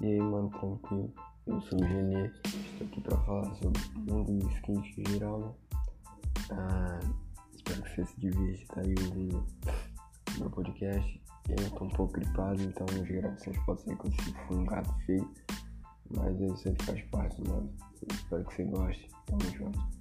E aí, mano, tranquilo? Eu sou o Genê, estou aqui para falar sobre o mundo do skate em geral, né? Ah, espero que você se divirta, tá aí ouvindo meu podcast. Eu tô um pouco gripado, então as gravações podem ser que eu se um gato feio, mas é isso aí faz parte, mano. Eu espero que você goste. Tamo junto.